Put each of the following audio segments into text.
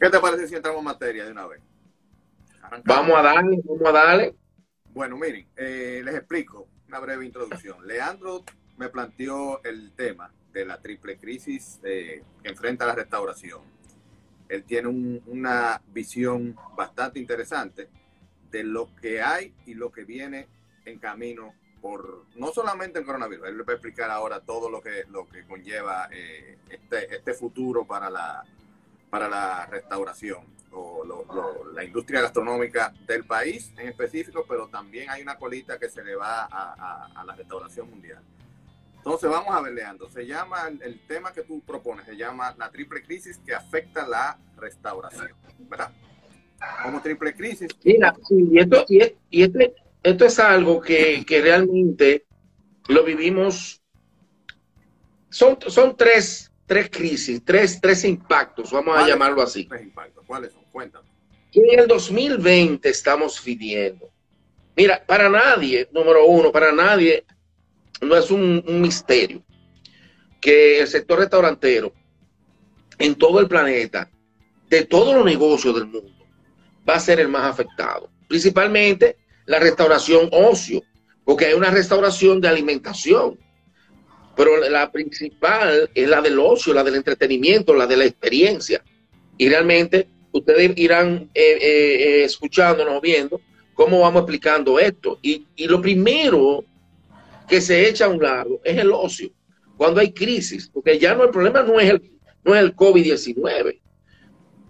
¿Qué te parece si entramos en materia de una vez? Vamos a darle, vamos a darle. Bueno, miren, eh, les explico una breve introducción. Leandro me planteó el tema de la triple crisis eh, que enfrenta la restauración. Él tiene una visión bastante interesante de lo que hay y lo que viene en camino por no solamente el coronavirus, él le va a explicar ahora todo lo que, lo que conlleva eh, este, este futuro para la, para la restauración o la industria gastronómica del país en específico, pero también hay una colita que se le va a, la restauración mundial. Entonces vamos a ver, Leandro, se llama, el, tema que tú propones, se llama la triple crisis que afecta la restauración, ¿verdad? Como triple crisis. Mira, y esto, y, este, esto es algo que, que realmente lo vivimos, son, son tres tres crisis, tres, tres impactos, vamos a llamarlo así. Tres impactos, ¿cuáles son? Cuéntame. En el 2020 estamos viviendo. Mira, para nadie, número uno, para nadie no es un, misterio que el sector restaurantero en todo el planeta, de todos los negocios del mundo, va a ser el más afectado. Principalmente la restauración ocio, porque hay una restauración de alimentación pero la principal es la del ocio, la del entretenimiento, la de la experiencia. Y realmente ustedes irán eh, eh, escuchándonos, viendo cómo vamos explicando esto. Y, lo primero que se echa a un lado es el ocio, cuando hay crisis, porque ya no el problema no es el, no es el COVID-19,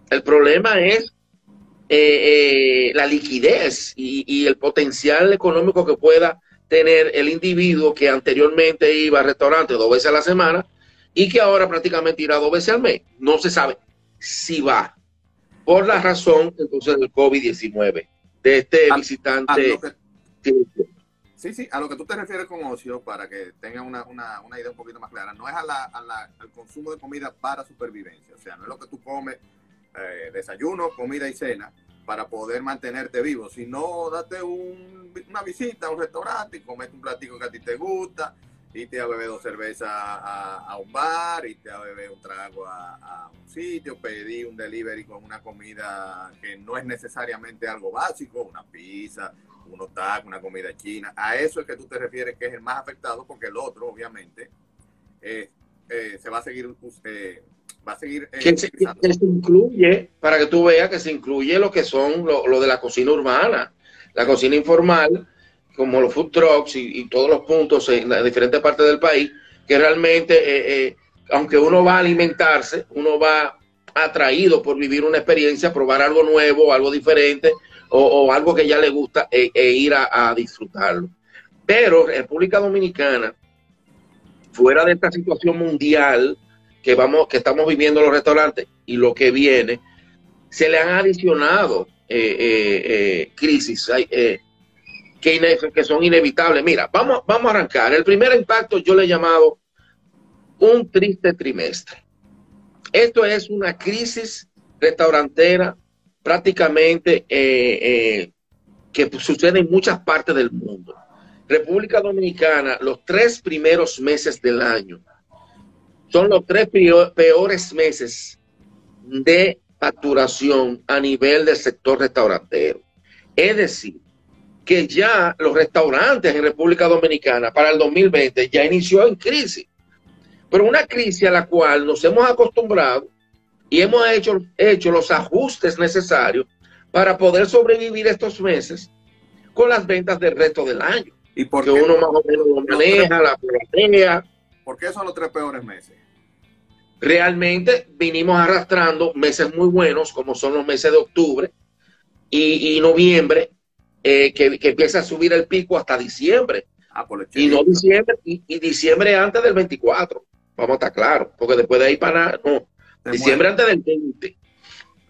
el problema es eh, la liquidez y, y, el potencial económico que pueda tener el individuo que anteriormente iba al restaurante dos veces a la semana y que ahora prácticamente irá dos veces al mes. No se sabe si va por la razón entonces del COVID-19, de este visitante. sí, sí, a lo que tú te refieres con ocio, para que tengan una, idea un poquito más clara, no es a la, al consumo de comida para supervivencia, o sea, no es lo que tú comes, eh, desayuno, comida y cena, para poder mantenerte vivo. Si no, date una visita a un restaurante y comete un platico que a ti te gusta, y te a beber dos cervezas a, un bar, y te a beber un trago a, un sitio, pedí un delivery con una comida que no es necesariamente algo básico, una pizza, unos tacos, una comida china. A eso es que tú te refieres que es el más afectado, porque el otro, obviamente, eh, eh, se va a seguir eh, va a seguir. Eh, que, se, incluye, para que tú veas que se incluye lo que son lo, de la cocina urbana, la cocina informal, como los food trucks y, todos los puntos en las diferentes partes del país, que realmente, eh, eh, aunque uno va a alimentarse, uno va atraído por vivir una experiencia, probar algo nuevo, algo diferente, o, algo que ya le gusta e, e ir a, a disfrutarlo. Pero República Dominicana, fuera de esta situación mundial, que, vamos, que estamos viviendo los restaurantes y lo que viene, se le han adicionado eh, eh, eh, crisis que, que son inevitables. Mira, vamos, vamos a arrancar. El primer impacto yo le he llamado un triste trimestre. Esto es una crisis restaurantera prácticamente que sucede en muchas partes del mundo. República Dominicana, los tres primeros meses del año, son los tres peores meses de facturación a nivel del sector restaurantero. Es decir, que ya los restaurantes en República Dominicana para el 2020 ya inició en crisis. Pero una crisis a la cual nos hemos acostumbrado y hemos hecho, hecho los ajustes necesarios para poder sobrevivir estos meses con las ventas del resto del año. Y porque uno más o menos lo maneja, la platea. ¿Por qué son los tres peores meses? realmente vinimos arrastrando meses muy buenos, como son los meses de octubre y, noviembre, eh, que, empieza a subir el pico hasta diciembre. Ah, y no diciembre, y, diciembre antes del 24. Vamos a estar claros, porque después de ahí para no, diciembre antes del 20,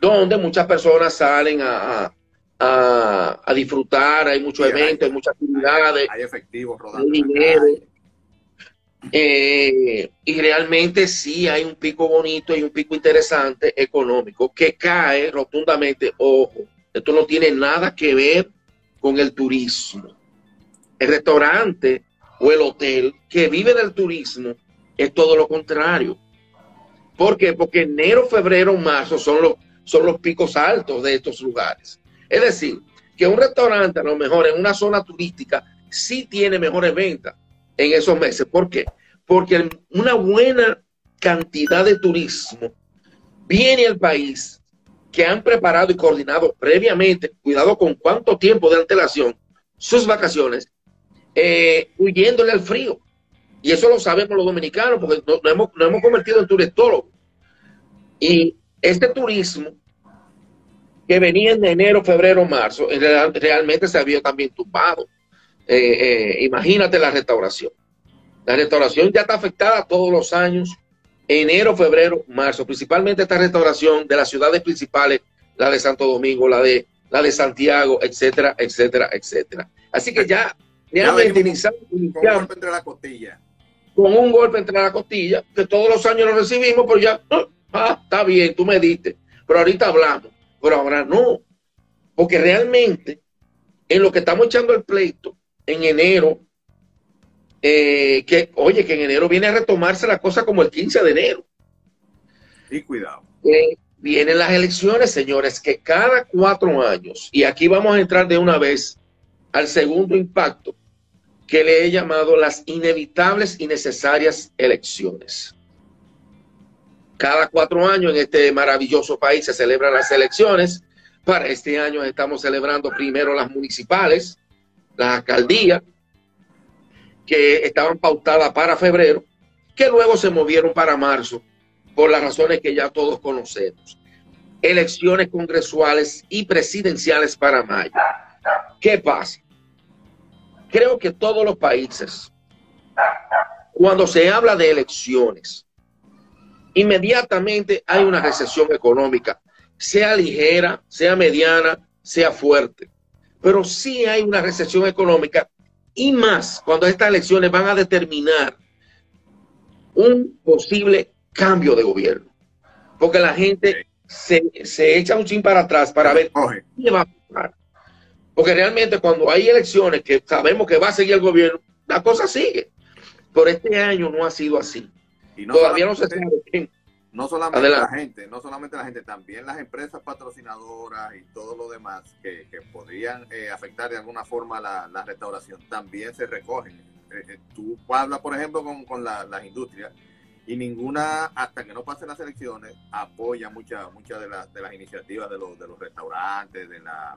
donde muchas personas salen a, a, disfrutar, hay muchos eventos, hay, muchas actividades. Hay, efectivos rodando. Eh, y realmente sí hay un pico bonito y un pico interesante económico que cae rotundamente. Ojo, esto no tiene nada que ver con el turismo. El restaurante o el hotel que vive del turismo es todo lo contrario. ¿Por qué? Porque enero, febrero, marzo son los, son los picos altos de estos lugares. Es decir, que un restaurante a lo mejor en una zona turística sí tiene mejores ventas en esos meses. ¿Por qué? Porque una buena cantidad de turismo viene al país que han preparado y coordinado previamente, cuidado con cuánto tiempo de antelación, sus vacaciones, eh, huyéndole al frío. Y eso lo sabemos los dominicanos porque nos, hemos, hemos, convertido en turistólogos. Y este turismo que venía en enero, febrero, marzo, realmente se había también tumbado. Eh, eh, imagínate la restauración. La restauración ya está afectada todos los años, enero, febrero, marzo, principalmente esta restauración de las ciudades principales, la de Santo Domingo, la de, la de Santiago, etcétera, etcétera, etcétera. Así que ya iniciamos, con un golpe entre la costilla. Con un golpe entre la costilla, que todos los años lo recibimos, pero ya, ah, está bien, tú me diste, pero ahorita hablamos, pero ahora no, porque realmente en lo que estamos echando el pleito, en enero, eh, que, oye, que en enero viene a retomarse la cosa como el 15 de enero. Y cuidado. Eh, vienen las elecciones, señores, que cada cuatro años, y aquí vamos a entrar de una vez al segundo impacto, que le he llamado las inevitables y necesarias elecciones. Cada cuatro años en este maravilloso país se celebran las elecciones. Para este año estamos celebrando primero las municipales, las alcaldías, que estaban pautadas para febrero, que luego se movieron para marzo, por las razones que ya todos conocemos. Elecciones congresuales y presidenciales para mayo. ¿Qué pasa? Creo que todos los países, cuando se habla de elecciones, inmediatamente hay una recesión económica, sea ligera, sea mediana, sea fuerte pero sí hay una recesión económica y más cuando estas elecciones van a determinar un posible cambio de gobierno. Porque la gente se, echa un chin para atrás para ver qué va a pasar. Porque realmente cuando hay elecciones que sabemos que va a seguir el gobierno, la cosa sigue. Por este año no ha sido así. Y Todavía no se sabe quién, no solamente la gente, no solamente la gente, también las empresas patrocinadoras y todo lo demás que, podrían eh, afectar de alguna forma la, restauración, también se recogen. Eh, eh, tú hablas, por ejemplo, con, las industrias y ninguna, hasta que no pasen las elecciones, apoya muchas muchas de, las de las iniciativas de los, de los restaurantes, de la,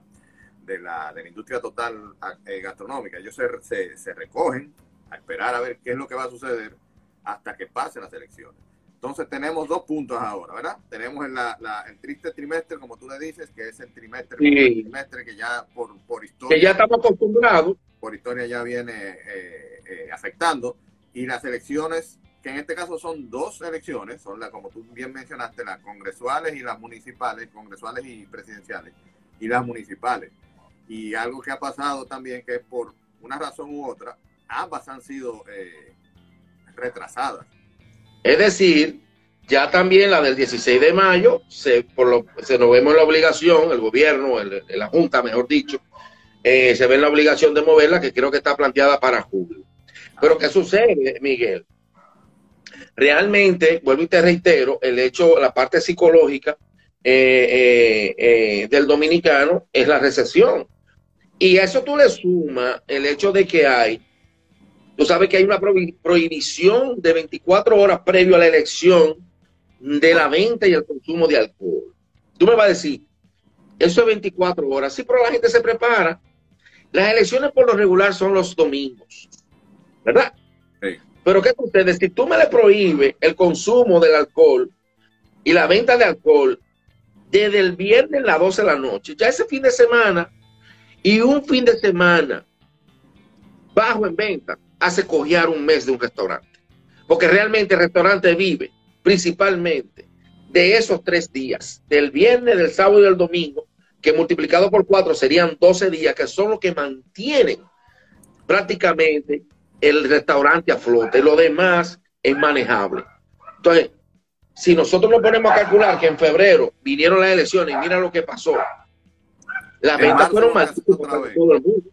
de la, de la industria total gastronómica. Ellos se, se recogen a esperar a ver qué es lo que va a suceder hasta que pasen las elecciones. Entonces tenemos dos puntos ahora, ¿verdad? Tenemos el, el triste trimestre, como tú le dices, que es el trimestre, trimestre que ya por, por, historia... Que ya estamos acostumbrados. Por historia ya viene eh, eh, afectando. Y las elecciones, que en este caso son dos elecciones, son las, como tú bien mencionaste, las congresuales y las municipales, congresuales y presidenciales, y las municipales. Y algo que ha pasado también, que por una razón u otra, ambas han sido eh, retrasadas. Es decir, ya también la del 16 de mayo, se, por lo, se nos vemos la obligación, el gobierno, la Junta, mejor dicho, eh, se ve la obligación de moverla, que creo que está planteada para julio. Pero ¿qué sucede, Miguel? Realmente, vuelvo y te reitero, el hecho, la parte psicológica eh, eh, del dominicano es la recesión. Y eso tú le sumas el hecho de que hay Tú sabes que hay una prohibición de 24 horas previo a la elección de la venta y el consumo de alcohol. Tú me vas a decir, eso es 24 horas. Sí, pero la gente se prepara. Las elecciones por lo regular son los domingos, ¿verdad? Sí. Pero ¿qué sucede? Si tú me le prohíbes el consumo del alcohol y la venta de alcohol desde el viernes a las 12 de la noche, ya ese fin de semana y un fin de semana bajo en venta, hace cojear un mes de un restaurante. Porque realmente el restaurante vive principalmente de esos tres días, del viernes, del sábado y del domingo, que multiplicado por cuatro serían 12 días, que son los que mantienen prácticamente el restaurante a flote. Lo demás es manejable. Entonces, si nosotros nos ponemos a calcular que en febrero vinieron las elecciones y mira lo que pasó, las ventas fueron más todo el mundo.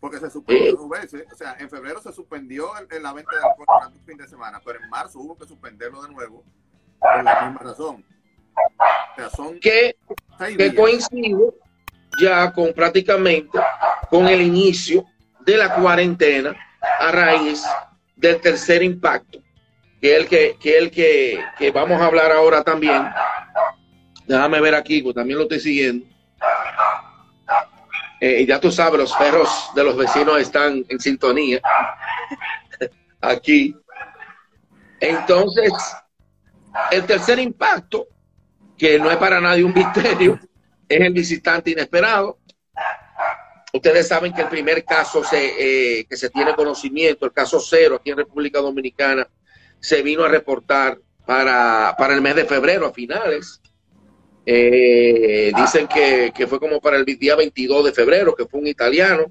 Porque se suspendió dos veces. O sea, en febrero se suspendió en la venta de alcohol durante un fin de semana, pero en marzo hubo que suspenderlo de nuevo por la misma razón. que, que coincide ya con prácticamente con el inicio de la cuarentena a raíz del tercer impacto, que es el que, que, el que, que vamos a hablar ahora también. Déjame ver aquí, pues también lo estoy siguiendo. Eh, ya tú sabes, los perros de los vecinos están en sintonía aquí. Entonces, el tercer impacto, que no es para nadie un misterio, es el visitante inesperado. Ustedes saben que el primer caso se, eh, que se tiene conocimiento, el caso cero aquí en República Dominicana, se vino a reportar para, para el mes de febrero, a finales. Eh, dicen que, que, fue como para el día 22 de febrero, que fue un italiano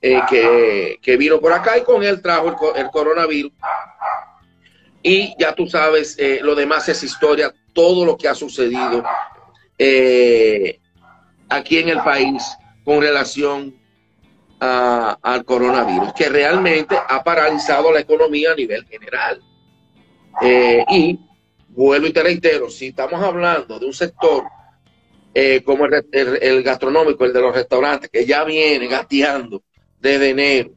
eh, que, que, vino por acá y con él trajo el, el coronavirus. Y ya tú sabes, eh, lo demás es historia, todo lo que ha sucedido eh, aquí en el país con relación a, al coronavirus, que realmente ha paralizado la economía a nivel general. Eh, y vuelvo y te reitero, si estamos hablando de un sector eh, como el, gastronómico, el de los restaurantes, que ya viene gateando desde enero,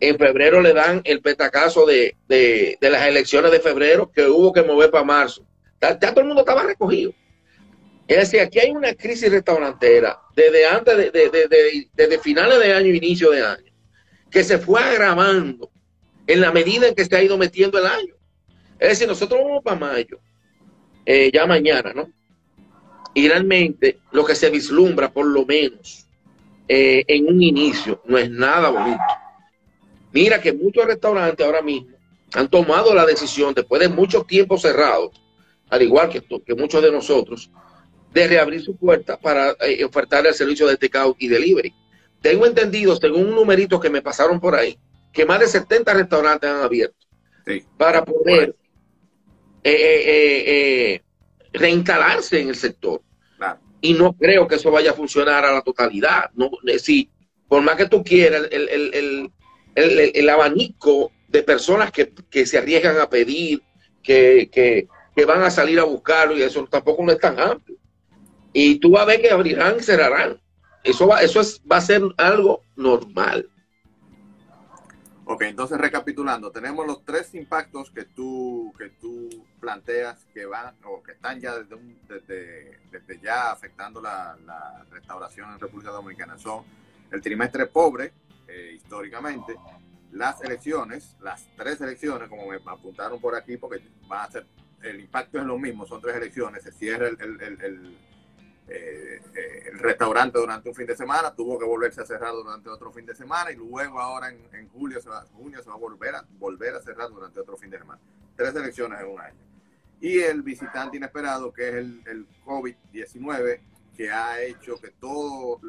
en febrero le dan el petacazo de, de, de las elecciones de febrero que hubo que mover para marzo. Ya, todo el mundo estaba recogido. Es decir, aquí hay una crisis restaurantera desde antes de, desde finales de año, inicio de año, que se fue agravando en la medida en que se ha ido metiendo el año. Es decir, nosotros vamos para mayo, eh, ya mañana, ¿no? Y realmente lo que se vislumbra, por lo menos, eh, en un inicio, no es nada bonito. Mira que muchos restaurantes ahora mismo han tomado la decisión, después de mucho tiempo cerrados, al igual que, que muchos de nosotros, de reabrir su puerta para eh, ofertar el servicio de takeout y delivery. Tengo entendido, según un numerito que me pasaron por ahí, que más de 70 restaurantes han abierto sí. para poder eh, eh, reinstalarse en el sector. Claro. Y no creo que eso vaya a funcionar a la totalidad. No, si, por más que tú quieras, el, el, el, el, el abanico de personas que, que, se arriesgan a pedir, que, que, que, van a salir a buscarlo, y eso tampoco no es tan amplio. Y tú vas a ver que abrirán y cerrarán. Eso va, eso es, va a ser algo normal. Ok, entonces recapitulando, tenemos los tres impactos que tú, que tú planteas que van o que están ya desde, un, desde, desde ya afectando la, restauración en República Dominicana. Son el trimestre pobre, eh, históricamente, las elecciones, las tres elecciones, como me apuntaron por aquí, porque van a ser, el impacto es lo mismo, son tres elecciones, se cierra el eh, el restaurante durante un fin de semana, tuvo que volverse a cerrar durante otro fin de semana y luego ahora en, julio, se va, junio se va a volver a volver a cerrar durante otro fin de semana. Tres elecciones en un año. Y el visitante inesperado, que es el, el COVID-19, que ha hecho que todo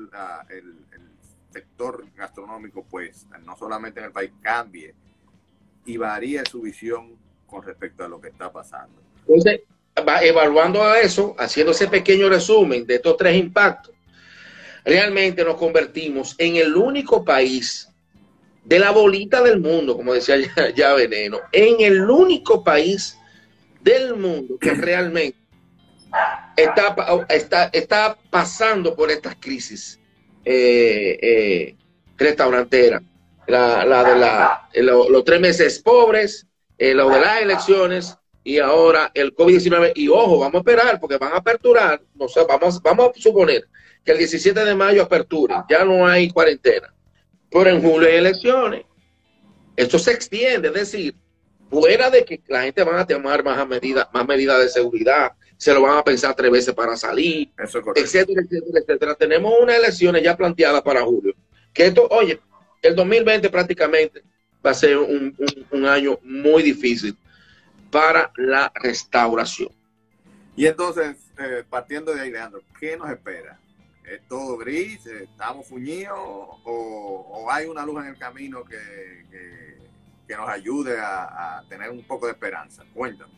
el, el, sector gastronómico, pues, no solamente en el país, cambie y varíe su visión con respecto a lo que está pasando. Entonces, evaluando a eso, haciendo ese pequeño resumen de estos tres impactos, realmente nos convertimos en el único país de la bolita del mundo, como decía ya, Veneno, en el único país del mundo que realmente está, está, está pasando por estas crisis eh, eh, restauranteras. La, de la, lo, los tres meses pobres, eh, lo de las elecciones y ahora el COVID-19. Y ojo, vamos a esperar porque van a aperturar, no sé, vamos, vamos a suponer que el 17 de mayo aperture, ya no hay cuarentena, pero en julio hay elecciones. Esto se extiende, es decir, fuera de que la gente van a tomar más medidas más medidas de seguridad, se lo van a pensar tres veces para salir, etcétera, etcétera, etcétera. Tenemos unas elecciones ya planteadas para julio. Que esto, oye, el 2020 prácticamente va a ser un, un, un año muy difícil para la restauración. Y entonces, eh, partiendo de ahí, Leandro, ¿qué nos espera? ¿Es todo gris? ¿Estamos fuñidos? ¿O, o hay una luz en el camino que, que, que nos ayude a, a, tener un poco de esperanza? Cuéntame.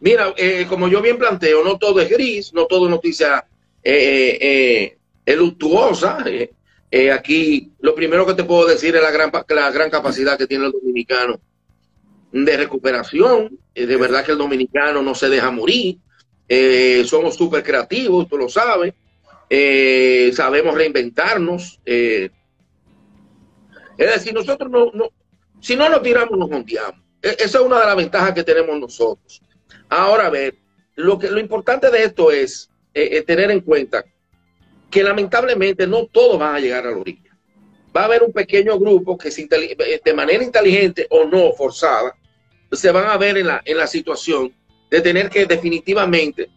Mira, eh, como yo bien planteo, no todo es gris, no todo es noticia eh, eh luctuosa. Eh, aquí lo primero que te puedo decir es la gran, la gran capacidad que tiene el dominicano de recuperación. de verdad que el dominicano no se deja morir. eh, somos súper creativos, tú lo sabes, eh, sabemos reinventarnos. es decir, nosotros no, no, si no nos tiramos, nos hundiamos. E, esa es una de las ventajas que tenemos nosotros. Ahora, a ver, lo, que, lo importante de esto es tener en cuenta que lamentablemente no todos van a llegar a la orilla. Va a haber un pequeño grupo que de manera inteligente o no forzada se van a ver en la, en la situación de tener que definitivamente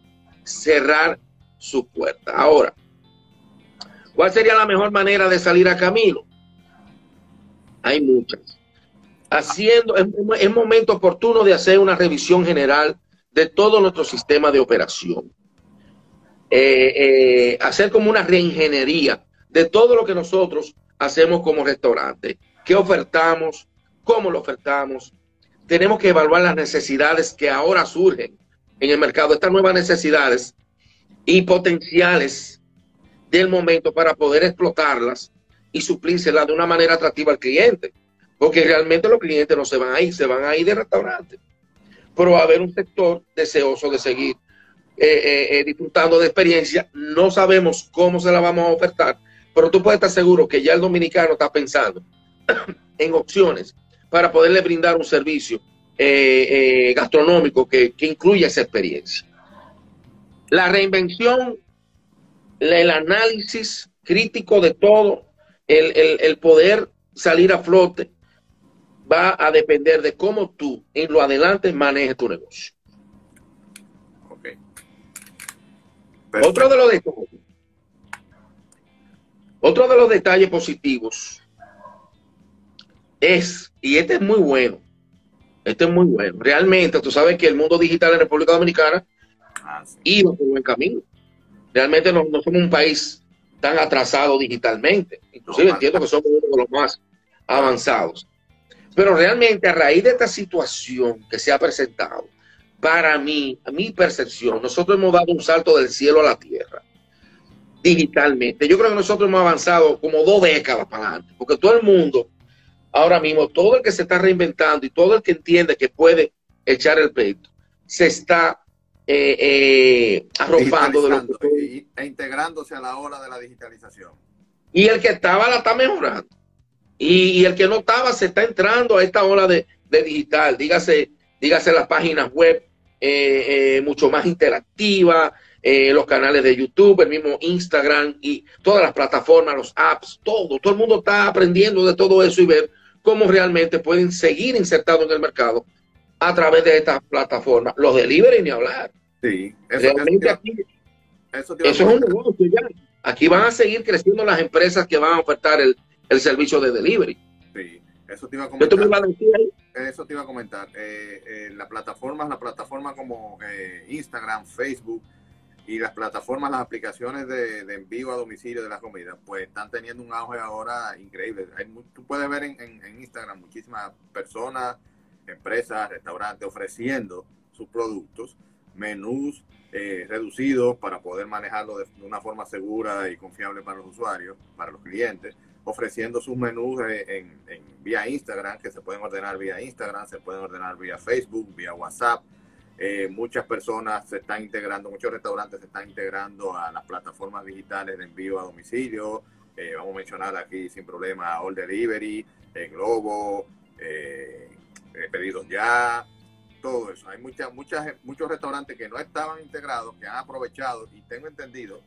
cerrar su puerta. Ahora, ¿cuál sería la mejor manera de salir a camino? Hay muchas. Haciendo, es, momento oportuno de hacer una revisión general de todo nuestro sistema de operación. Eh, eh, hacer como una reingeniería de todo lo que nosotros hacemos como restaurante. ¿Qué ofertamos? ¿Cómo lo ofertamos? Tenemos que evaluar las necesidades que ahora surgen en el mercado, estas nuevas necesidades y potenciales del momento para poder explotarlas y suplírselas de una manera atractiva al cliente. Porque realmente los clientes no se van a ir, se van a ir de restaurante. Pero va a haber un sector deseoso de seguir eh, eh, eh, disfrutando de experiencia. No sabemos cómo se la vamos a ofertar, pero tú puedes estar seguro que ya el dominicano está pensando en opciones para poderle brindar un servicio eh, eh, gastronómico que, que incluya esa experiencia. La reinvención, el análisis crítico de todo, el, poder salir a flote, va a depender de cómo tú en lo adelante manejes tu negocio. Otro de los detalles, otro de los detalles positivos es, y este es muy bueno, este es muy bueno. Realmente, tú sabes que el mundo digital en República Dominicana ah, iba por buen camino. Realmente no, somos un país tan atrasado digitalmente. Inclusive entiendo que somos uno de los más avanzados. Pero realmente a raíz de esta situación que se ha presentado, para mí, a mi percepción, nosotros hemos dado un salto del cielo a la tierra digitalmente. Yo creo que nosotros hemos avanzado como dos décadas para adelante, porque todo el mundo ahora mismo todo el que se está reinventando y todo el que entiende que puede echar el peito, se está eh, eh, arropando de lo que... e integrándose a la ola de la digitalización. Y el que estaba la está mejorando. Y, el que no estaba se está entrando a esta ola de, digital. Dígase, dígase las páginas web eh, mucho más interactivas, los canales de YouTube, el mismo Instagram y todas las plataformas, los apps, todo. Todo el mundo está aprendiendo de todo eso y ver cómo realmente pueden seguir insertados en el mercado a través de estas plataformas. Los delivery ni hablar. Sí, eso, realmente aquí, eso, es un negocio ya. Aquí van a seguir creciendo las empresas que van a ofertar el, servicio de delivery. Sí, eso te iba a comentar. Eso te iba a comentar. Eh, eh, la plataforma, la plataforma como eh, Instagram, Facebook, y las plataformas, las aplicaciones de, envío a domicilio de las comidas, pues están teniendo un auge ahora increíble. Hay, tú puedes ver en, Instagram muchísimas personas, empresas, restaurantes ofreciendo sus productos, menús eh, reducidos para poder manejarlo de, una forma segura y confiable para los usuarios, para los clientes, ofreciendo sus menús en, en, vía Instagram, que se pueden ordenar vía Instagram, se pueden ordenar vía Facebook, vía WhatsApp eh, muchas personas se están integrando, muchos restaurantes se están integrando a las plataformas digitales de envío a domicilio. Eh, vamos a mencionar aquí sin problema All Delivery, el Globo, eh, Pedidos Ya, todo eso. Hay muchas, muchas, muchos restaurantes que no estaban integrados, que han aprovechado y tengo entendido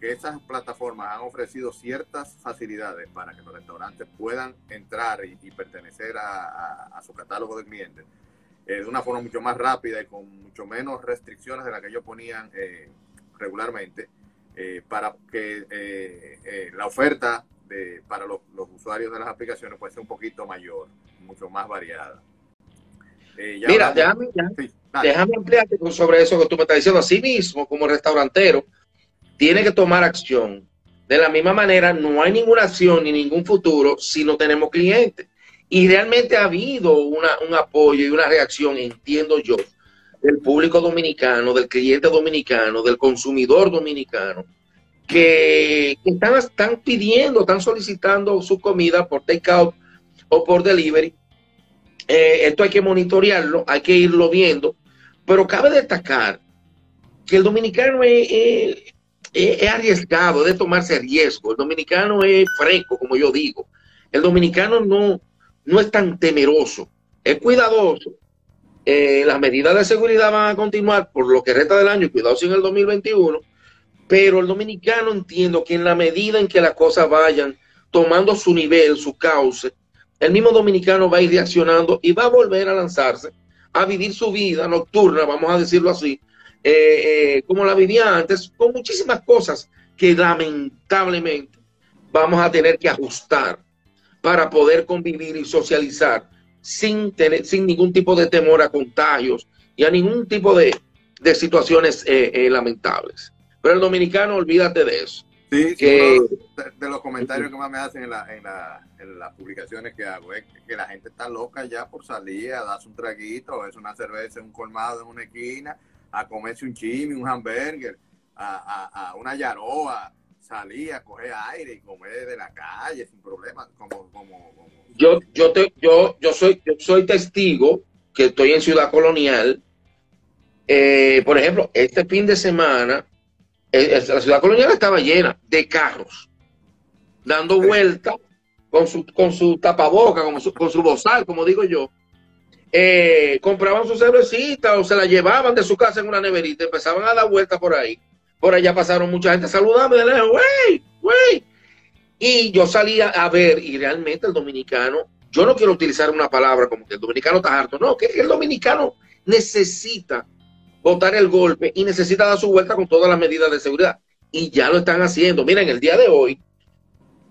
que esas plataformas han ofrecido ciertas facilidades para que los restaurantes puedan entrar y, pertenecer a, su catálogo de clientes eh, de una forma mucho más rápida y con mucho menos restricciones de las que ellos ponían eh, regularmente, eh, para que la oferta de, para los, usuarios de las aplicaciones puede ser un poquito mayor, mucho más variada. Mira, déjame, déjame ampliarte sobre eso que tú me estás diciendo. Así mismo, como restaurantero, tiene que tomar acción. De la misma manera, no hay ninguna acción ni ningún futuro si no tenemos clientes. Y realmente ha habido un apoyo y una reacción, entiendo yo, del público dominicano, del cliente dominicano, del consumidor dominicano, que, están, están pidiendo, están solicitando su comida por takeout o por delivery. Eh, esto hay que monitorearlo, hay que irlo viendo, pero cabe destacar que el dominicano es, arriesgado, de tomarse riesgo. El dominicano es fresco, como yo digo. El dominicano no, no es tan temeroso, es cuidadoso. Eh, las medidas de seguridad van a continuar por lo que resta del año, cuidado en el 2021, pero el dominicano entiendo que en la medida en que las cosas vayan tomando su nivel, su cauce, el mismo dominicano va a ir reaccionando y va a volver a lanzarse a vivir su vida nocturna, vamos a decirlo así, eh, eh, como la vivía antes, con muchísimas cosas que lamentablemente vamos a tener que ajustar para poder convivir y socializar sin, tener, sin ningún tipo de temor a contagios y a ningún tipo de, situaciones eh, lamentables. Pero el dominicano, olvídate de eso. Sí, de, los comentarios que más me hacen en, las publicaciones que hago es que la gente está loca ya por salir a darse un traguito, es una cerveza en un colmado en una esquina, a comerse un chimi, un hamburger, a, una yaroa, salir a coger aire y comer de la calle sin problemas. Como, como, Yo, yo, te, yo, yo, soy, yo soy testigo que estoy en Ciudad Colonial. Eh, por ejemplo, este fin de semana la ciudad colonial estaba llena de carros, dando vueltas con su, con su tapaboca, con su, con su bozal, como digo yo. Eh, compraban su cervecita o se la llevaban de su casa en una neverita, empezaban a dar vueltas por ahí. Por allá pasaron mucha gente saludando güey, güey. Y yo salía a ver, y realmente el dominicano, yo no quiero utilizar una palabra como que el dominicano está harto, no, que el dominicano necesita botar el golpe y necesita dar su vuelta con todas las medidas de seguridad. Y ya lo están haciendo. Miren, el día de hoy,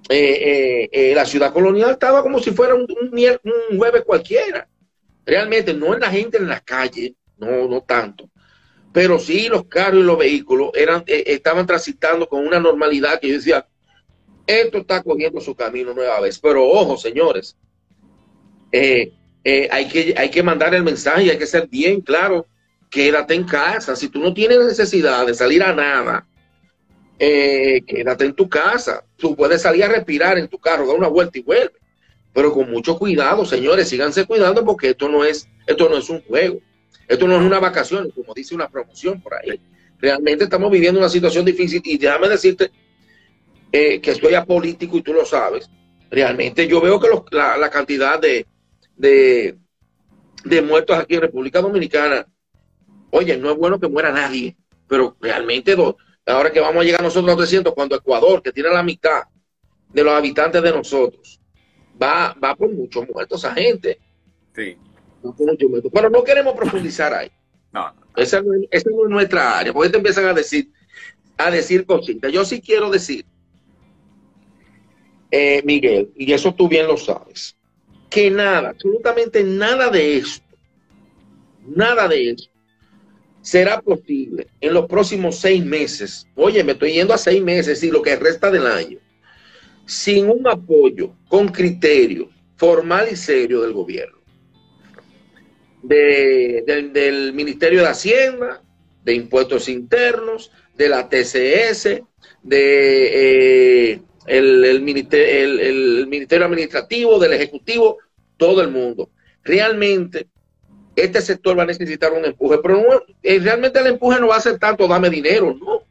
eh, eh, eh, la ciudad colonial estaba como si fuera un, un, jueves cualquiera. Realmente no en la gente en la calle, no, no tanto. Pero sí los carros y los vehículos eran, estaban transitando con una normalidad que yo decía, esto está cogiendo su camino nueva vez. Pero ojo, señores, hay, que, hay que mandar el mensaje, hay que ser bien claro quédate en casa. Si tú no tienes necesidad de salir a nada, eh, quédate en tu casa. Tú puedes salir a respirar en tu carro, dar una vuelta y vuelve. Pero con mucho cuidado, señores, síganse cuidando porque esto no es, esto no es un juego. Esto no es una vacación, como dice una promoción por ahí. Realmente estamos viviendo una situación difícil y déjame decirte eh, que estoy apolítico y tú lo sabes. Realmente yo veo que la, cantidad de, de, muertos aquí en República Dominicana Oye, no es bueno que muera nadie, pero realmente ahora que vamos a llegar nosotros a 300, cuando Ecuador, que tiene la mitad de los habitantes de nosotros, va, va por muchos muertos esa gente. Sí. Pero no queremos profundizar ahí. No, Esa, no es, nuestra área, porque te empiezan a decir, a decir cositas. Yo sí quiero decir, eh, Miguel, y eso tú bien lo sabes, que nada, absolutamente nada de esto, nada de eso será posible en los próximos seis meses, oye, me estoy yendo a seis meses y lo que resta del año, sin un apoyo con criterio formal y serio del gobierno, del Ministerio de Hacienda, de Impuestos Internos, de la TCS, de eh, el, ministerio, Administrativo, del Ejecutivo, todo el mundo. Realmente este sector va a necesitar un empuje, pero eh, realmente el empuje no va a ser tanto dame dinero, no.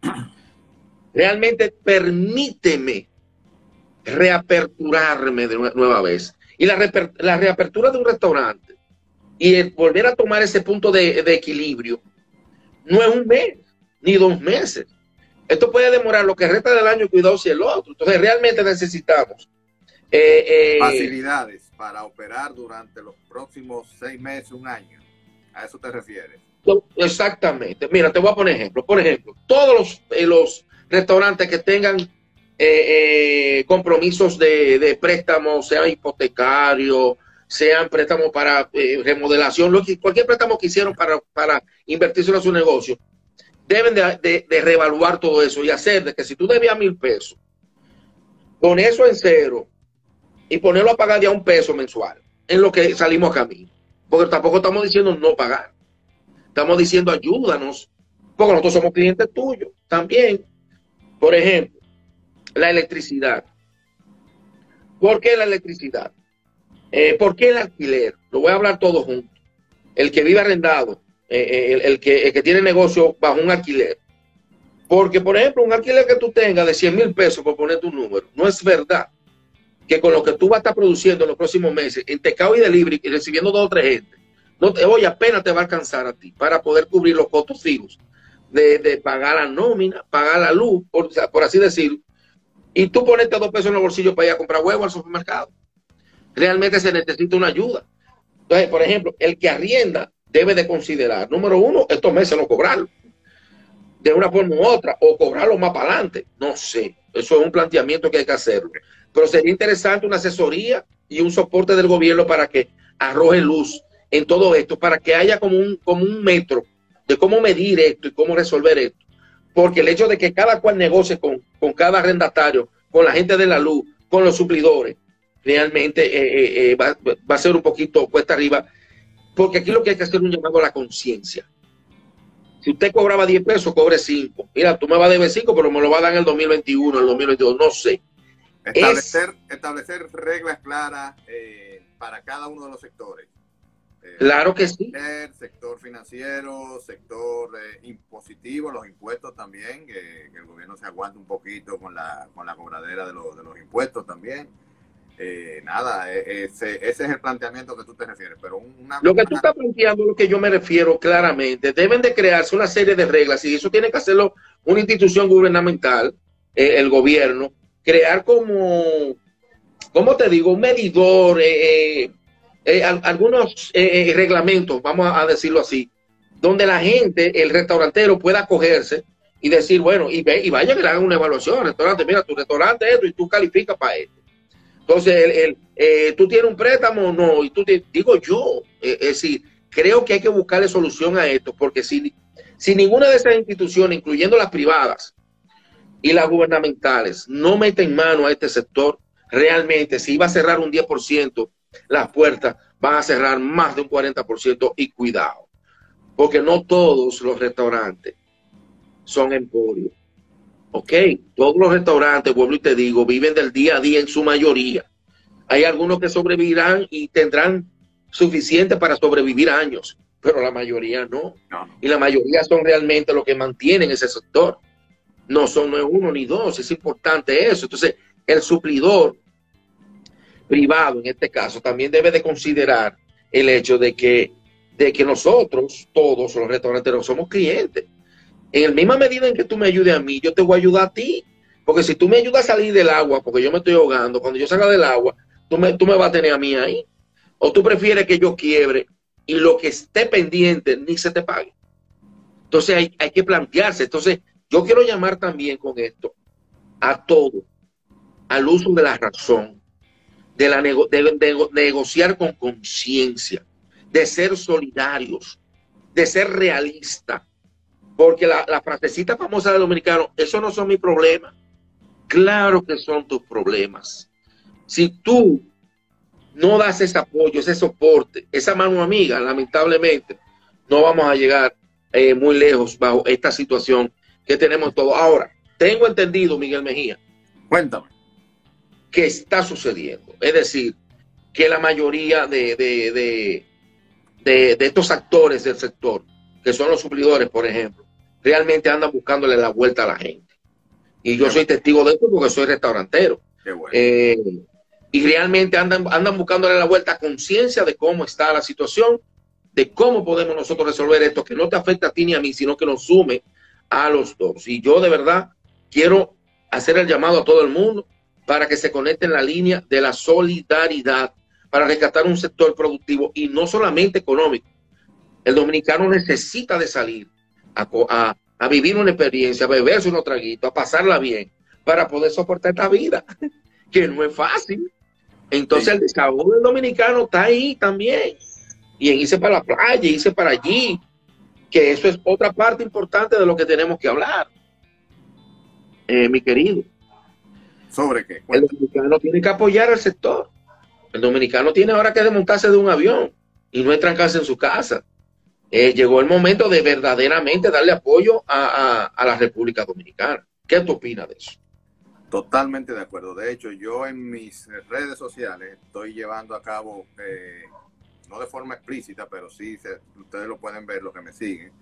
Realmente permíteme reaperturarme de nueva vez. Y la, reapertura de un restaurante y volver a tomar ese punto de, equilibrio no es un mes ni dos meses. Esto puede demorar lo que resta del año, cuidado si el otro. Entonces realmente necesitamos eh, eh, facilidades para operar durante los próximos seis meses, un año. ¿A eso te refieres? Exactamente. Mira, te voy a poner ejemplo. Por ejemplo, todos los, eh, los restaurantes que tengan compromisos de, de préstamo, sea hipotecario, sean préstamos para remodelación, cualquier préstamo que hicieron para, para invertirse en su negocio, deben de, de, reevaluar todo eso y hacer de que si tú debías mil pesos, con eso en cero y ponerlo a pagar ya un peso mensual, en lo que salimos a camino. Porque tampoco estamos diciendo no pagar. Estamos diciendo ayúdanos, porque nosotros somos clientes tuyos también. Por ejemplo, la electricidad. ¿Por qué la electricidad? Eh, ¿Por qué el alquiler? Lo voy a hablar todo junto. El que vive arrendado eh, el, que, el que tiene negocio bajo un alquiler. Porque, por ejemplo, un alquiler que tú tengas de 100 mil pesos, por poner tu número, no es verdad que con lo que tú vas a estar produciendo en los próximos meses, en Tecao y Delivery, y recibiendo dos o tres gente, no te, oye, apenas te va a alcanzar a ti para poder cubrir los costos fijos de, pagar la nómina, pagar la luz, por, por así decirlo, y tú ponerte dos pesos en el bolsillo para ir a comprar huevo al supermercado. Realmente se necesita una ayuda. Entonces, por ejemplo, el que arrienda debe de considerar, número uno, estos meses no cobrarlo de una forma u otra o cobrarlo más para adelante. No sé, eso es un planteamiento que hay que hacerlo. Pero sería interesante una asesoría y un soporte del gobierno para que arroje luz en todo esto, para que haya como un, como un metro de cómo medir esto y cómo resolver esto. Porque el hecho de que cada cual negocie con, con cada arrendatario, con la gente de la luz, con los suplidores, realmente eh, eh, eh, va, va, a ser un poquito cuesta arriba. Porque aquí lo que hay que hacer es un llamado a la conciencia. Si usted cobraba 10 pesos, cobre 5. Mira, tú me vas a deber 5, pero me lo va a dar en el 2021, en el 2022, no sé. Establecer, establecer reglas claras eh, para cada uno de los sectores. Eh, claro que sí. Sector financiero, sector eh, impositivo, los impuestos también, que el gobierno se aguante un poquito con la, con la cobradera de, de los impuestos también eh, nada, eh, ese, ese, es el planteamiento que tú te refieres. Pero una, lo que tú estás planteando, lo que yo me refiero claramente, deben de crearse una serie de reglas y eso tiene que hacerlo una institución gubernamental, eh, el gobierno, crear como, ¿cómo te digo? Un medidor, eh, algunos reglamentos, vamos a decirlo así, donde la gente, el restaurantero pueda acogerse y decir, bueno, y, ve, y vaya que le hagan una evaluación al restaurante, mira, tu restaurante es esto y tú calificas para esto entonces, el, eh, tú tienes un préstamo o no, y tú te digo yo, eh, es decir, creo que hay que buscarle solución a esto, porque si, si ninguna de esas instituciones, incluyendo las privadas y las gubernamentales, no meten mano a este sector, realmente, si iba a cerrar un 10%, las puertas van a cerrar más de un 40% y cuidado, porque no todos los restaurantes son emporios. Ok, todos los restaurantes, vuelvo y te digo, viven del día a día en su mayoría. Hay algunos que sobrevivirán y tendrán suficiente para sobrevivir años, pero la mayoría no. Y la mayoría son realmente los que mantienen ese sector. No son no es uno ni dos, es importante eso. Entonces, el suplidor privado, en este caso, también debe de considerar el hecho de que, de que nosotros, todos los restauranteros, somos clientes en la misma medida en que tú me ayudes a mí, yo te voy a ayudar a ti. Porque si tú me ayudas a salir del agua, porque yo me estoy ahogando, cuando yo salga del agua, tú me, tú me vas a tener a mí ahí. O tú prefieres que yo quiebre y lo que esté pendiente ni se te pague. Entonces hay, hay que plantearse. Entonces yo quiero llamar también con esto a todo, al uso de la razón, de, la de negociar con conciencia, de ser solidarios, de ser realistas porque la, frasecita famosa del dominicano, eso no son mis problemas. Claro que son tus problemas. Si tú no das ese apoyo, ese soporte, esa mano amiga, lamentablemente, no vamos a llegar eh, muy lejos bajo esta situación que tenemos todos. Ahora, tengo entendido, Miguel Mejía. Cuéntame. ¿Qué está sucediendo? Es decir, que la mayoría de, de, de estos actores del sector, que son los suplidores, por ejemplo, realmente andan buscándole la vuelta a la gente. Y yo soy testigo de esto porque soy restaurantero. Eh, y realmente andan, andan buscándole la vuelta a conciencia de cómo está la situación, de cómo podemos nosotros resolver esto, que no te afecta a ti ni a mí, sino que nos sume a los dos. Y yo de verdad quiero hacer el llamado a todo el mundo para que se conecte en la línea de la solidaridad para rescatar un sector productivo y no solamente económico. El dominicano necesita de salir a, vivir una experiencia, a beberse unos traguitos, a pasarla bien, para poder soportar esta vida, que no es fácil. Entonces el desahogo del dominicano está ahí también. Y en irse para la playa, irse para allí, que eso es otra parte importante de lo que tenemos que hablar. Eh, mi querido. ¿Sobre qué? El dominicano tiene que apoyar al sector. El dominicano tiene ahora que desmontarse de un avión y no trancarse en su casa. Eh, llegó el momento de verdaderamente darle apoyo a, la República Dominicana. ¿Qué tú opinas de eso? Totalmente de acuerdo. De hecho, yo en mis redes sociales estoy llevando a cabo eh, no de forma explícita, pero sí ustedes lo pueden ver, los que me siguen,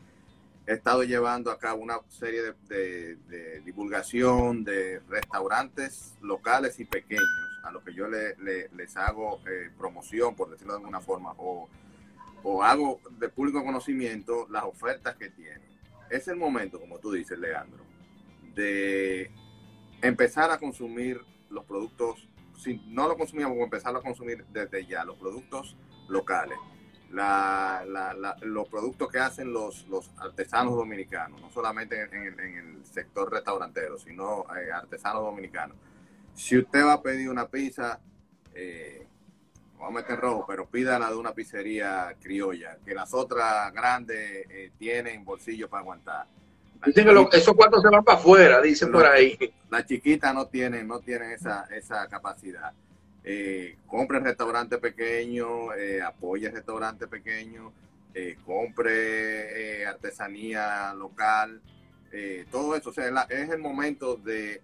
he estado llevando a cabo una serie de, divulgación de restaurantes locales y pequeños a los que yo les hago eh, promoción, por decirlo de alguna forma, o, o hago de público conocimiento las ofertas que tienen. Es el momento, como tú dices, Leandro, de empezar a consumir los productos, si no lo consumíamos, empezar a consumir desde ya, los productos locales, los productos que hacen los, los artesanos dominicanos, no solamente en, el sector restaurantero, sino eh, artesanos dominicanos. Si usted va a pedir una pizza, eh, vamos a meter rojo, pero pídala de una pizzería criolla, que las otras grandes eh, tienen bolsillo para aguantar. Dicen que esos cuartos se van para afuera, dicen por ahí. La chiquita no tiene no tienen esa, esa capacidad. Eh, compre restaurante pequeño, eh, apoye restaurante pequeño, eh, compre eh, artesanía local, todo eso. O sea, es el momento de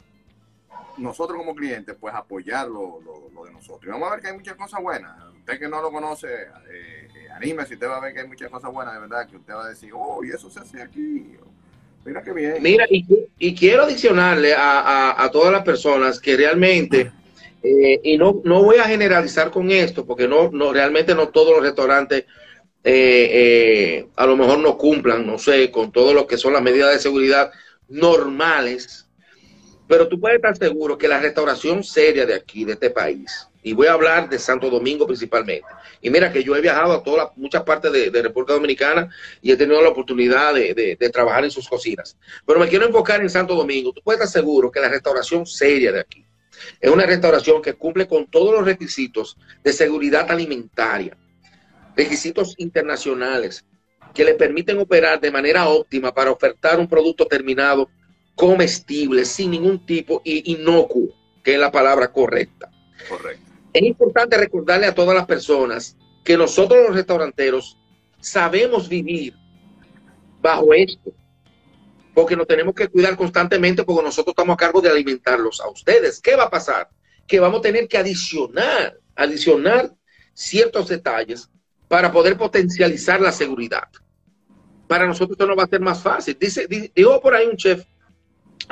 nosotros como clientes, pues apoyar lo, de nosotros. Y vamos a ver que hay muchas cosas buenas. Usted que no lo conoce, anime si usted va a ver que hay muchas cosas buenas, de verdad, que usted va a decir, oh, y eso se hace aquí. Mira qué bien. Mira, y, quiero adicionarle a, todas las personas que realmente, eh, y no, no voy a generalizar con esto, porque no, no realmente no todos los restaurantes eh, eh, a lo mejor no cumplan, no sé, con todo lo que son las medidas de seguridad normales, pero tú puedes estar seguro que la restauración seria de aquí, de este país, y voy a hablar de Santo Domingo principalmente. Y mira que yo he viajado a todas muchas partes de, República Dominicana y he tenido la oportunidad de, trabajar en sus cocinas. Pero me quiero enfocar en Santo Domingo. Tú puedes estar seguro que la restauración seria de aquí es una restauración que cumple con todos los requisitos de seguridad alimentaria, requisitos internacionales que le permiten operar de manera óptima para ofertar un producto terminado comestible, sin ningún tipo y inocuo, que es la palabra correcta. Correcto. Es importante recordarle a todas las personas que nosotros los restauranteros sabemos vivir bajo esto, porque nos tenemos que cuidar constantemente porque nosotros estamos a cargo de alimentarlos a ustedes. ¿Qué va a pasar? Que vamos a tener que adicionar, adicionar ciertos detalles para poder potencializar la seguridad. Para nosotros esto no va a ser más fácil. Dice, dijo por ahí un chef,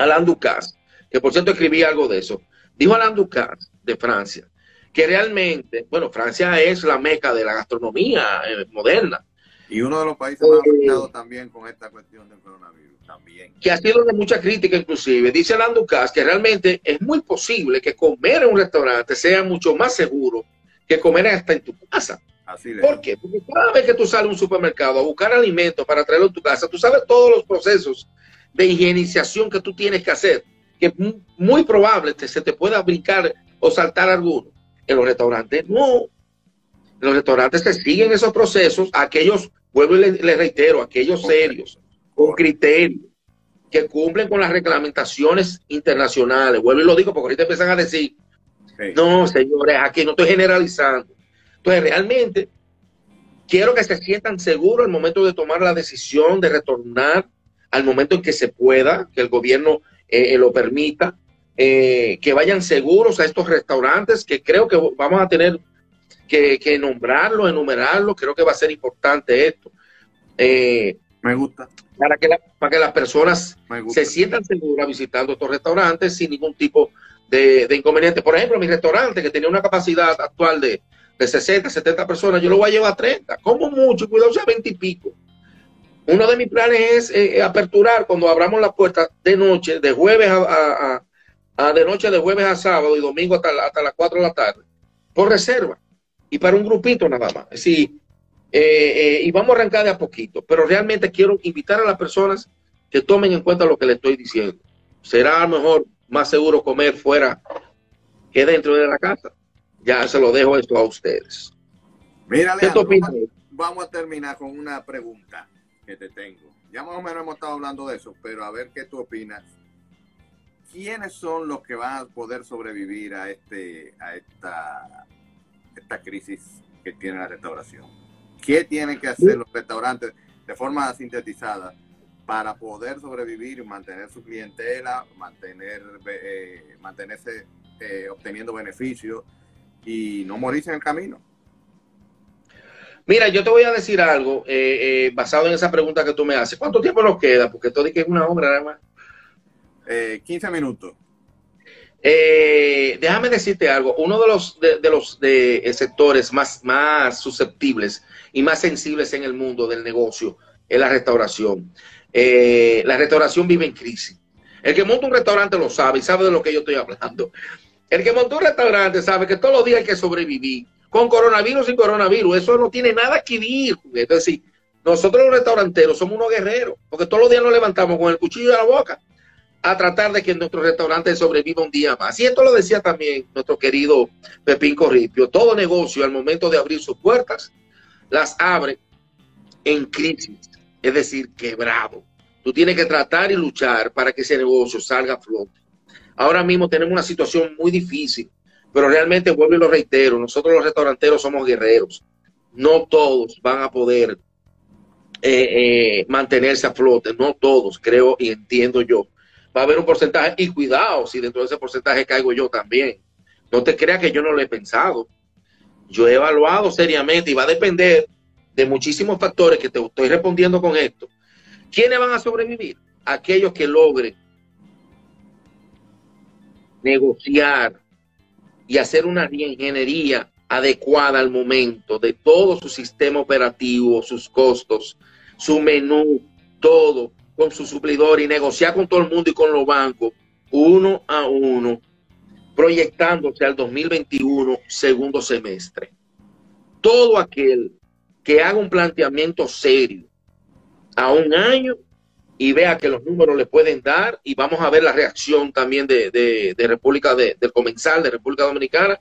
Alain Ducasse, que por cierto escribí algo de eso. Dijo Alain Ducasse de Francia que realmente, bueno, Francia es la meca de la gastronomía eh, moderna. Y uno de los países más eh, afectados también con esta cuestión del coronavirus, también. Que ha sido de mucha crítica inclusive. Dice Alain Ducasse que realmente es muy posible que comer en un restaurante sea mucho más seguro que comer hasta en tu casa. Así ¿Por qué? Porque cada vez que tú sales a un supermercado a buscar alimentos para traerlo a tu casa, tú sabes todos los procesos de higienización que tú tienes que hacer, que es muy probable que se te pueda brincar o saltar alguno. En los restaurantes no. En los restaurantes se siguen esos procesos, aquellos, vuelvo y les, reitero, aquellos serios, con criterio, que cumplen con las reglamentaciones internacionales. Vuelvo y lo digo porque ahorita empiezan a decir, no, señores, aquí no estoy generalizando. Entonces, realmente, quiero que se sientan seguros al momento de tomar la decisión de retornar al momento en que se pueda, que el gobierno eh, lo permita, eh, que vayan seguros a estos restaurantes, que creo que vamos a tener que, nombrarlo, enumerarlo, creo que va a ser importante esto. Eh, Me gusta. Para que, para que las personas se sientan seguras visitando estos restaurantes sin ningún tipo de, inconveniente. Por ejemplo, mi restaurante, que tenía una capacidad actual de, de 60, 70 personas, yo lo voy a llevar a 30, como mucho, cuidado, sea 20 y pico. Uno de mis planes es eh, aperturar cuando abramos la puerta de noche, de jueves a, de noche de jueves a sábado y domingo hasta, hasta las 4 de la tarde, por reserva y para un grupito nada más. Es decir, eh, eh, y vamos a arrancar de a poquito, pero realmente quiero invitar a las personas que tomen en cuenta lo que le estoy diciendo. Será a lo mejor más seguro comer fuera que dentro de la casa. Ya se lo dejo esto a ustedes. Mira, vamos a terminar con una pregunta te tengo. Ya más o menos hemos estado hablando de eso, pero a ver qué tú opinas ¿quiénes son los que van a poder sobrevivir a, este, a esta, esta crisis que tiene la restauración? ¿Qué tienen que hacer los restaurantes de forma sintetizada para poder sobrevivir y mantener su clientela, mantener, eh, mantenerse eh, obteniendo beneficios y no morirse en el camino? Mira, yo te voy a decir algo eh, eh, basado en esa pregunta que tú me haces. ¿Cuánto tiempo nos queda? Porque todo que es una obra nada más. Eh, 15 minutos. Eh, déjame decirte algo. Uno de los, de, los de, sectores más, más susceptibles y más sensibles en el mundo del negocio es la restauración. la restauración vive en crisis. El que monta un restaurante lo sabe y sabe de lo que yo estoy hablando. El que monta un restaurante sabe que todos los días hay que sobrevivir con coronavirus sin coronavirus. Eso no tiene nada que ver. Es decir, nosotros los restauranteros somos unos guerreros, porque todos los días nos levantamos con el cuchillo de la boca a tratar de que nuestro restaurante sobreviva un día más. Y esto lo decía también nuestro querido Pepín Corripio. Todo negocio al momento de abrir sus puertas las abre en crisis, es decir, quebrado. Tú tienes que tratar y luchar para que ese negocio salga a flote. Ahora mismo tenemos una situación muy difícil pero realmente, vuelvo y lo reitero, nosotros los restauranteros somos guerreros. No todos van a poder eh, eh, mantenerse a flote, no todos, creo y entiendo yo. Va a haber un porcentaje, y cuidado si dentro de ese porcentaje caigo yo también. No te creas que yo no lo he pensado. Yo he evaluado seriamente y va a depender de muchísimos factores que te estoy respondiendo con esto. ¿Quiénes van a sobrevivir? Aquellos que logren negociar, y hacer una ingeniería adecuada al momento de todo su sistema operativo, sus costos, su menú, todo con su suplidor y negociar con todo el mundo y con los bancos uno a uno, proyectándose al 2021 segundo semestre. Todo aquel que haga un planteamiento serio a un año y vea que los números le pueden dar y vamos a ver la reacción también de, República de, del Comensal de República Dominicana,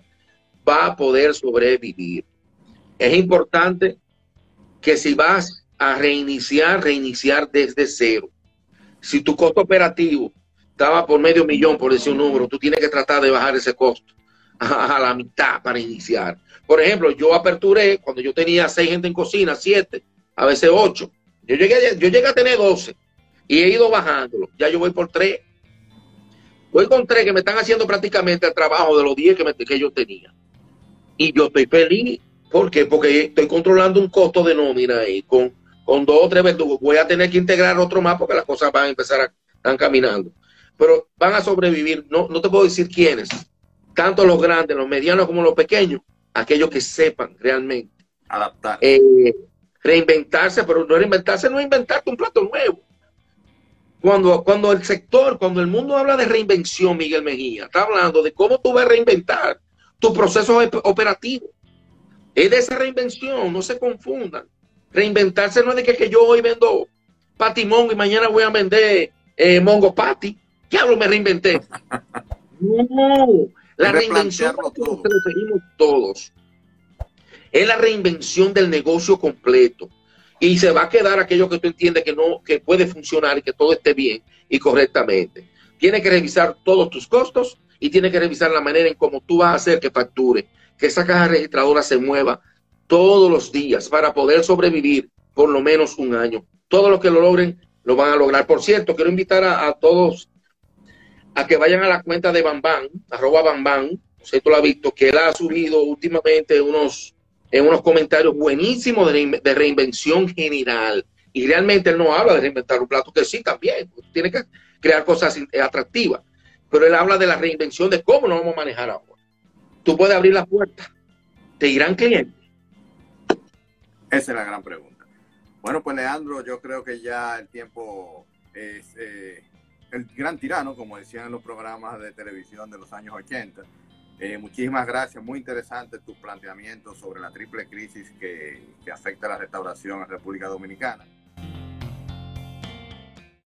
va a poder sobrevivir. Es importante que si vas a reiniciar, reiniciar desde cero. Si tu costo operativo estaba por medio millón, por decir un número, tú tienes que tratar de bajar ese costo a, la mitad para iniciar. Por ejemplo, yo aperturé cuando yo tenía seis gente en cocina, siete, a veces ocho. Yo llegué, yo llegué a tener doce y he ido bajándolo. Ya yo voy por tres. Voy con tres que me están haciendo prácticamente el trabajo de los diez que, que yo tenía. Y yo estoy feliz. ¿Por qué? Porque estoy controlando un costo de nómina ahí. Con, con dos o tres verdugos. Voy a tener que integrar otro más porque las cosas van a empezar a están caminando. Pero van a sobrevivir. No, no te puedo decir quiénes. Tanto los grandes, los medianos como los pequeños. Aquellos que sepan realmente. Adaptar. Eh, reinventarse, pero no reinventarse, no inventarte un plato nuevo cuando, cuando el sector, cuando el mundo habla de reinvención, Miguel Mejía, está hablando de cómo tú vas a reinventar tu proceso operativo. Es de esa reinvención, no se confundan. Reinventarse no es de que, yo hoy vendo patimón y mañana voy a vender eh, mongo pati. ¿Qué hablo me reinventé? No, la reinvención que nos todos es la reinvención del negocio completo y se va a quedar aquello que tú entiendes que no, que puede funcionar y que todo esté bien y correctamente. Tiene que revisar todos tus costos y tiene que revisar la manera en cómo tú vas a hacer que facture, que esa caja registradora se mueva todos los días para poder sobrevivir por lo menos un año. Todos los que lo logren lo van a lograr. Por cierto, quiero invitar a, todos a que vayan a la cuenta de Bambam, arroba Bambam, no sé si tú lo has visto, que él ha subido últimamente unos en unos comentarios buenísimos de, reinvención general. Y realmente él no habla de reinventar un plato, que sí también, pues, tiene que crear cosas eh, atractivas. Pero él habla de la reinvención de cómo nos vamos a manejar ahora. Tú puedes abrir la puerta, te irán clientes. Esa es la gran pregunta. Bueno, pues Leandro, yo creo que ya el tiempo es eh, el gran tirano, como decían en los programas de televisión de los años 80. Eh, muchísimas gracias, muy interesante tu planteamiento sobre la triple crisis que, que afecta a la restauración en República Dominicana.